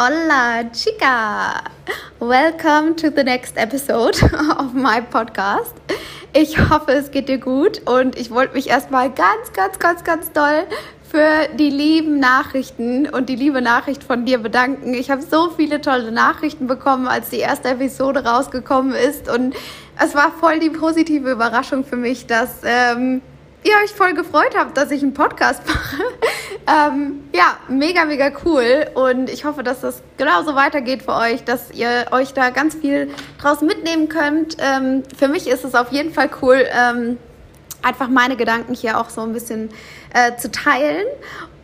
Hola, chica! Welcome to the next episode of my podcast. Ich hoffe, es geht dir gut und ich wollte mich erstmal ganz, ganz, ganz, ganz doll für die lieben Nachrichten und die liebe Nachricht von dir bedanken. Ich habe so viele tolle Nachrichten bekommen, als die erste Episode rausgekommen ist und es war voll die positive Überraschung für mich, dass ähm, ihr euch voll gefreut habt, dass ich einen Podcast mache. ähm, ja, mega, mega cool. Und ich hoffe, dass das genauso weitergeht für euch, dass ihr euch da ganz viel draus mitnehmen könnt. Ähm, für mich ist es auf jeden Fall cool, ähm, einfach meine Gedanken hier auch so ein bisschen äh, zu teilen.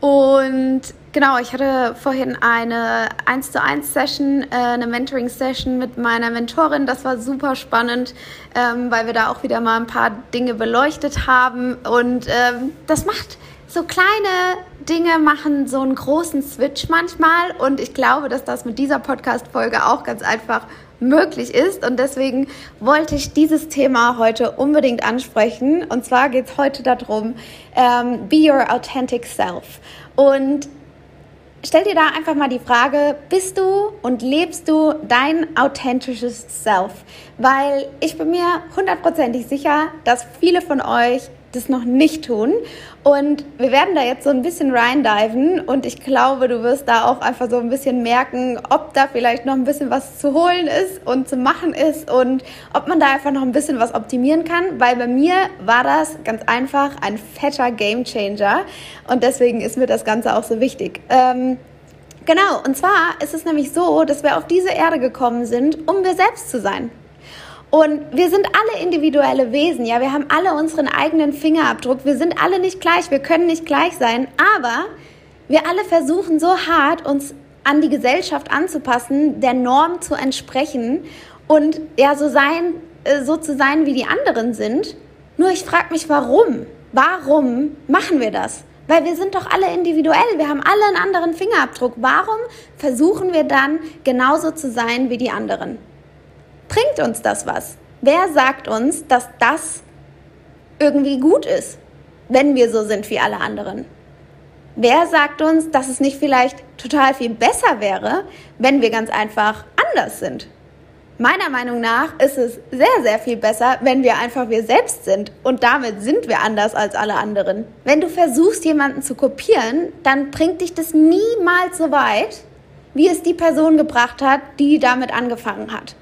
Und genau, ich hatte vorhin eine 1 zu 1 Session, äh, eine Mentoring Session mit meiner Mentorin. Das war super spannend, ähm, weil wir da auch wieder mal ein paar Dinge beleuchtet haben. Und ähm, das macht so kleine Dinge machen so einen großen Switch manchmal. Und ich glaube, dass das mit dieser Podcast-Folge auch ganz einfach möglich ist. Und deswegen wollte ich dieses Thema heute unbedingt ansprechen. Und zwar geht es heute darum, ähm, be your authentic self. Und stell dir da einfach mal die Frage, bist du und lebst du dein authentisches Self? Weil ich bin mir hundertprozentig sicher, dass viele von euch das noch nicht tun. Und wir werden da jetzt so ein bisschen reindiven und ich glaube, du wirst da auch einfach so ein bisschen merken, ob da vielleicht noch ein bisschen was zu holen ist und zu machen ist und ob man da einfach noch ein bisschen was optimieren kann, weil bei mir war das ganz einfach ein fetter Game Changer und deswegen ist mir das Ganze auch so wichtig. Ähm, genau, und zwar ist es nämlich so, dass wir auf diese Erde gekommen sind, um wir selbst zu sein. Und wir sind alle individuelle Wesen, ja, wir haben alle unseren eigenen Fingerabdruck, wir sind alle nicht gleich, wir können nicht gleich sein, aber wir alle versuchen so hart, uns an die Gesellschaft anzupassen, der Norm zu entsprechen und ja, so sein, äh, so zu sein, wie die anderen sind. Nur ich frage mich, warum? Warum machen wir das? Weil wir sind doch alle individuell, wir haben alle einen anderen Fingerabdruck. Warum versuchen wir dann genauso zu sein wie die anderen? Bringt uns das was? Wer sagt uns, dass das irgendwie gut ist, wenn wir so sind wie alle anderen? Wer sagt uns, dass es nicht vielleicht total viel besser wäre, wenn wir ganz einfach anders sind? Meiner Meinung nach ist es sehr, sehr viel besser, wenn wir einfach wir selbst sind. Und damit sind wir anders als alle anderen. Wenn du versuchst, jemanden zu kopieren, dann bringt dich das niemals so weit, wie es die Person gebracht hat, die damit angefangen hat.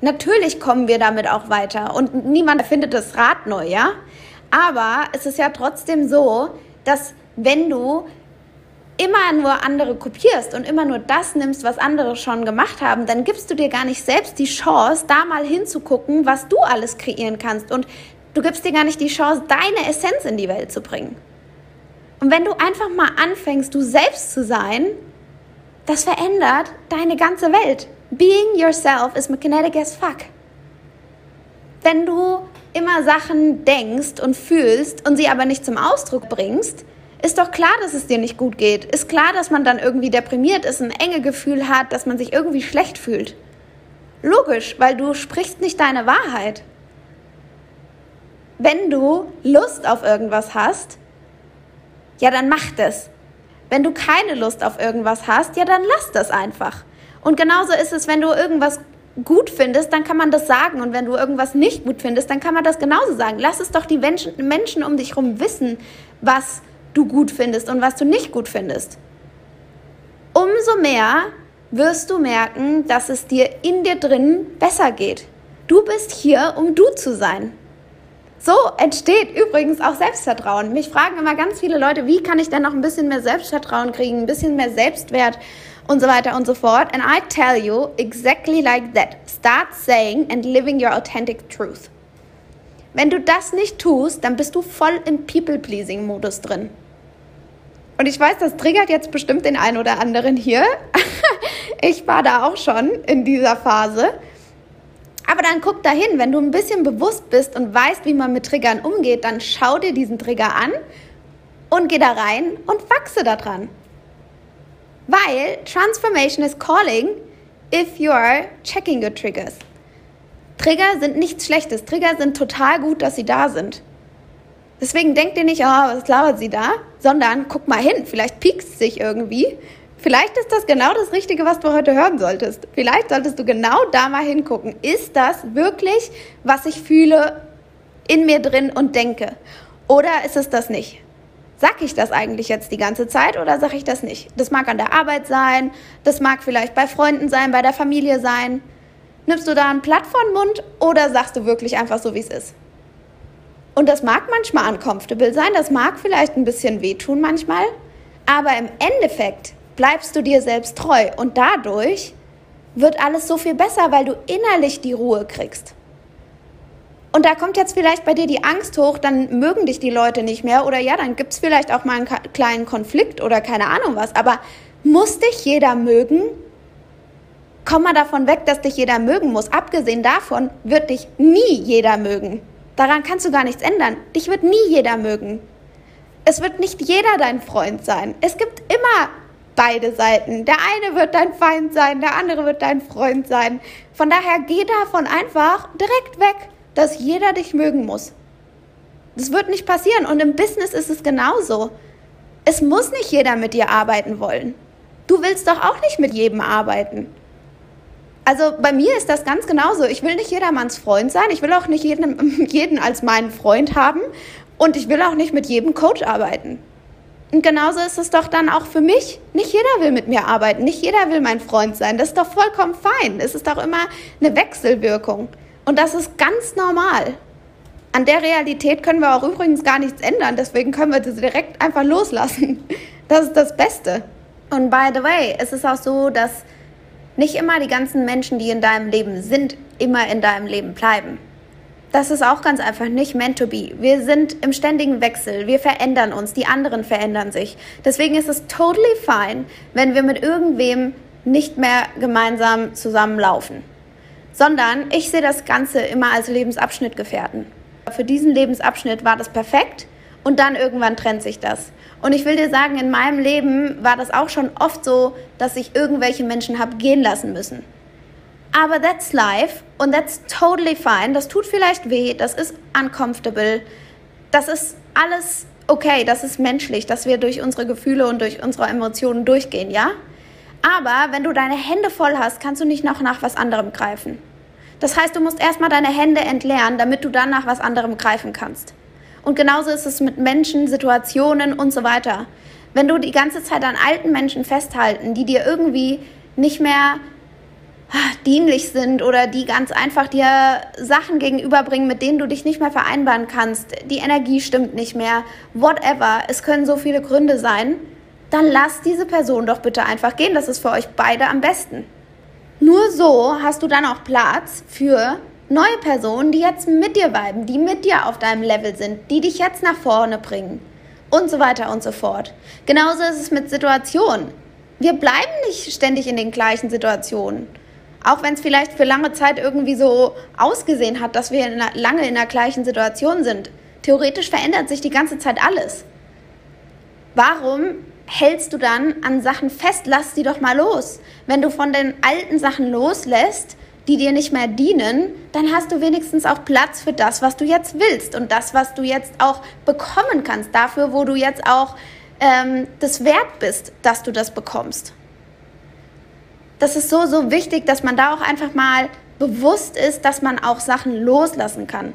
Natürlich kommen wir damit auch weiter und niemand erfindet das Rad neu, ja? Aber es ist ja trotzdem so, dass wenn du immer nur andere kopierst und immer nur das nimmst, was andere schon gemacht haben, dann gibst du dir gar nicht selbst die Chance, da mal hinzugucken, was du alles kreieren kannst. Und du gibst dir gar nicht die Chance, deine Essenz in die Welt zu bringen. Und wenn du einfach mal anfängst, du selbst zu sein, das verändert deine ganze Welt. Being yourself is magnetic as fuck. Wenn du immer Sachen denkst und fühlst und sie aber nicht zum Ausdruck bringst, ist doch klar, dass es dir nicht gut geht. Ist klar, dass man dann irgendwie deprimiert ist, ein enge Gefühl hat, dass man sich irgendwie schlecht fühlt. Logisch, weil du sprichst nicht deine Wahrheit. Wenn du Lust auf irgendwas hast, ja, dann mach das. Wenn du keine Lust auf irgendwas hast, ja, dann lass das einfach. Und genauso ist es, wenn du irgendwas gut findest, dann kann man das sagen. Und wenn du irgendwas nicht gut findest, dann kann man das genauso sagen. Lass es doch die Menschen, um dich herum wissen, was du gut findest und was du nicht gut findest. Umso mehr wirst du merken, dass es dir in dir drin besser geht. Du bist hier, um du zu sein. So entsteht übrigens auch Selbstvertrauen. Mich fragen immer ganz viele Leute, wie kann ich denn noch ein bisschen mehr Selbstvertrauen kriegen, ein bisschen mehr Selbstwert und so weiter und so fort. And I tell you exactly like that. Start saying and living your authentic truth. Wenn du das nicht tust, dann bist du voll im People-Pleasing-Modus drin. Und ich weiß, das triggert jetzt bestimmt den einen oder anderen hier. ich war da auch schon in dieser Phase. Aber dann guck dahin, wenn du ein bisschen bewusst bist und weißt, wie man mit Triggern umgeht, dann schau dir diesen Trigger an und geh da rein und wachse daran. Weil Transformation is calling if you are checking your triggers. Trigger sind nichts Schlechtes. Trigger sind total gut, dass sie da sind. Deswegen denkt ihr nicht, oh, was labert sie da? Sondern guck mal hin, vielleicht piekst sich irgendwie. Vielleicht ist das genau das Richtige, was du heute hören solltest. Vielleicht solltest du genau da mal hingucken. Ist das wirklich, was ich fühle in mir drin und denke? Oder ist es das nicht? Sag ich das eigentlich jetzt die ganze Zeit oder sage ich das nicht? Das mag an der Arbeit sein, das mag vielleicht bei Freunden sein, bei der Familie sein. Nimmst du da ein Blatt von Mund oder sagst du wirklich einfach so, wie es ist? Und das mag manchmal uncomfortable sein, das mag vielleicht ein bisschen wehtun manchmal, aber im Endeffekt bleibst du dir selbst treu und dadurch wird alles so viel besser, weil du innerlich die Ruhe kriegst. Und da kommt jetzt vielleicht bei dir die Angst hoch, dann mögen dich die Leute nicht mehr oder ja, dann gibt es vielleicht auch mal einen kleinen Konflikt oder keine Ahnung was. Aber muss dich jeder mögen? Komm mal davon weg, dass dich jeder mögen muss. Abgesehen davon wird dich nie jeder mögen. Daran kannst du gar nichts ändern. Dich wird nie jeder mögen. Es wird nicht jeder dein Freund sein. Es gibt immer beide Seiten. Der eine wird dein Feind sein, der andere wird dein Freund sein. Von daher geh davon einfach direkt weg, dass jeder dich mögen muss. Das wird nicht passieren und im Business ist es genauso. Es muss nicht jeder mit dir arbeiten wollen. Du willst doch auch nicht mit jedem arbeiten. Also bei mir ist das ganz genauso. Ich will nicht jedermanns Freund sein. Ich will auch nicht jeden, jeden als meinen Freund haben. Und ich will auch nicht mit jedem Coach arbeiten. Und genauso ist es doch dann auch für mich. Nicht jeder will mit mir arbeiten, nicht jeder will mein Freund sein. Das ist doch vollkommen fein. Es ist doch immer eine Wechselwirkung. Und das ist ganz normal. An der Realität können wir auch übrigens gar nichts ändern, deswegen können wir das direkt einfach loslassen. Das ist das Beste. Und by the way, es ist auch so, dass nicht immer die ganzen Menschen, die in deinem Leben sind, immer in deinem Leben bleiben das ist auch ganz einfach nicht meant to be. Wir sind im ständigen Wechsel, wir verändern uns, die anderen verändern sich. Deswegen ist es totally fine, wenn wir mit irgendwem nicht mehr gemeinsam zusammenlaufen. Sondern ich sehe das Ganze immer als Lebensabschnitt gefährden. Für diesen Lebensabschnitt war das perfekt und dann irgendwann trennt sich das. Und ich will dir sagen, in meinem Leben war das auch schon oft so, dass ich irgendwelche Menschen habe gehen lassen müssen. Aber that's life und that's totally fine. Das tut vielleicht weh, das ist uncomfortable. Das ist alles okay, das ist menschlich, dass wir durch unsere Gefühle und durch unsere Emotionen durchgehen, ja? Aber wenn du deine Hände voll hast, kannst du nicht noch nach was anderem greifen. Das heißt, du musst erstmal deine Hände entleeren, damit du dann nach was anderem greifen kannst. Und genauso ist es mit Menschen, Situationen und so weiter. Wenn du die ganze Zeit an alten Menschen festhalten, die dir irgendwie nicht mehr dienlich sind oder die ganz einfach dir Sachen gegenüberbringen, mit denen du dich nicht mehr vereinbaren kannst, die Energie stimmt nicht mehr, whatever, es können so viele Gründe sein, dann lass diese Person doch bitte einfach gehen. Das ist für euch beide am besten. Nur so hast du dann auch Platz für neue Personen, die jetzt mit dir weiben, die mit dir auf deinem Level sind, die dich jetzt nach vorne bringen und so weiter und so fort. Genauso ist es mit Situationen. Wir bleiben nicht ständig in den gleichen Situationen. Auch wenn es vielleicht für lange Zeit irgendwie so ausgesehen hat, dass wir in einer, lange in der gleichen Situation sind. Theoretisch verändert sich die ganze Zeit alles. Warum hältst du dann an Sachen fest? Lass sie doch mal los. Wenn du von den alten Sachen loslässt, die dir nicht mehr dienen, dann hast du wenigstens auch Platz für das, was du jetzt willst und das, was du jetzt auch bekommen kannst, dafür, wo du jetzt auch ähm, das wert bist, dass du das bekommst das ist so, so wichtig, dass man da auch einfach mal bewusst ist, dass man auch Sachen loslassen kann.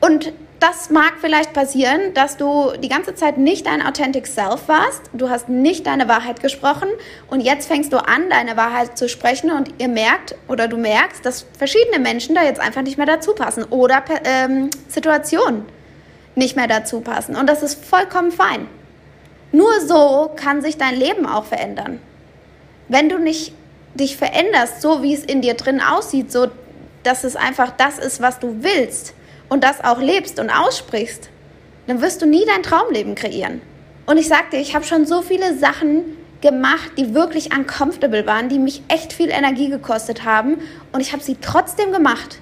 Und das mag vielleicht passieren, dass du die ganze Zeit nicht dein Authentic Self warst, du hast nicht deine Wahrheit gesprochen. Und jetzt fängst du an, deine Wahrheit zu sprechen. Und ihr merkt oder du merkst, dass verschiedene Menschen da jetzt einfach nicht mehr dazu passen. Oder ähm, Situationen nicht mehr dazu passen. Und das ist vollkommen fein. Nur so kann sich dein Leben auch verändern. Wenn du nicht dich veränderst, so wie es in dir drin aussieht, so dass es einfach das ist, was du willst und das auch lebst und aussprichst, dann wirst du nie dein Traumleben kreieren. Und ich sagte, ich habe schon so viele Sachen gemacht, die wirklich uncomfortable waren, die mich echt viel Energie gekostet haben und ich habe sie trotzdem gemacht,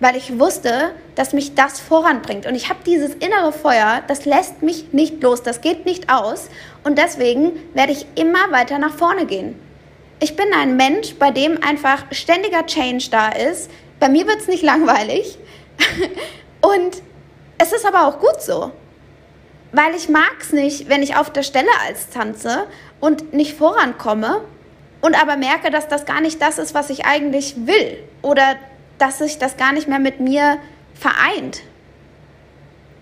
weil ich wusste, dass mich das voranbringt und ich habe dieses innere Feuer, das lässt mich nicht los, das geht nicht aus und deswegen werde ich immer weiter nach vorne gehen ich bin ein Mensch, bei dem einfach ständiger Change da ist. Bei mir wird es nicht langweilig. Und es ist aber auch gut so. weil ich mag es nicht, wenn ich auf der Stelle als tanze und nicht vorankomme und aber merke, dass das gar nicht das ist, was ich eigentlich will oder dass sich das gar nicht mehr mit mir vereint.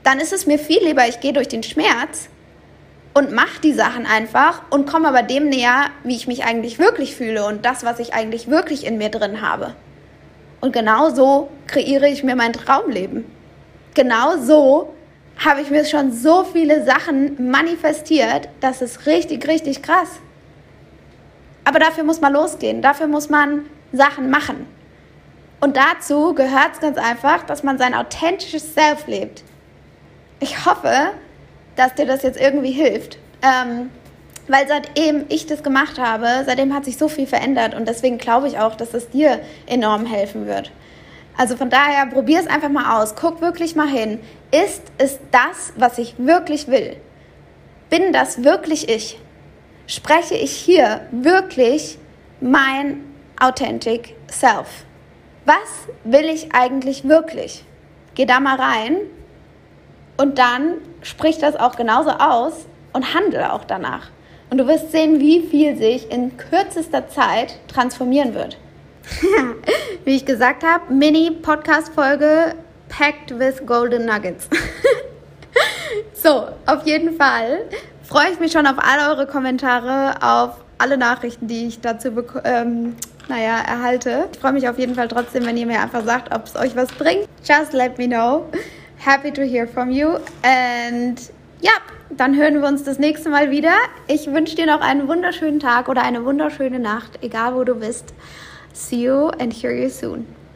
Dann ist es mir viel lieber, ich gehe durch den Schmerz und mache die Sachen einfach und komme aber dem näher, wie ich mich eigentlich wirklich fühle und das, was ich eigentlich wirklich in mir drin habe. Und genau so kreiere ich mir mein Traumleben. Genau so habe ich mir schon so viele Sachen manifestiert, das ist richtig, richtig krass. Aber dafür muss man losgehen, dafür muss man Sachen machen. Und dazu gehört es ganz einfach, dass man sein authentisches Self lebt. Ich hoffe, dass dir das jetzt irgendwie hilft. Ähm, weil seitdem ich das gemacht habe, seitdem hat sich so viel verändert und deswegen glaube ich auch, dass es dir enorm helfen wird. Also von daher, probier es einfach mal aus. Guck wirklich mal hin. Ist es das, was ich wirklich will? Bin das wirklich ich? Spreche ich hier wirklich mein authentic self? Was will ich eigentlich wirklich? Geh da mal rein und dann sprich das auch genauso aus und handle auch danach. Und du wirst sehen, wie viel sich in kürzester Zeit transformieren wird. Wie ich gesagt habe, Mini-Podcast-Folge packed with golden nuggets. so, auf jeden Fall freue ich mich schon auf all eure Kommentare, auf alle Nachrichten, die ich dazu ähm, naja, erhalte. Ich freue mich auf jeden Fall trotzdem, wenn ihr mir einfach sagt, ob es euch was bringt. Just let me know. Happy to hear from you. And ja, dann hören wir uns das nächste Mal wieder. Ich wünsche dir noch einen wunderschönen Tag oder eine wunderschöne Nacht, egal wo du bist. See you and hear you soon.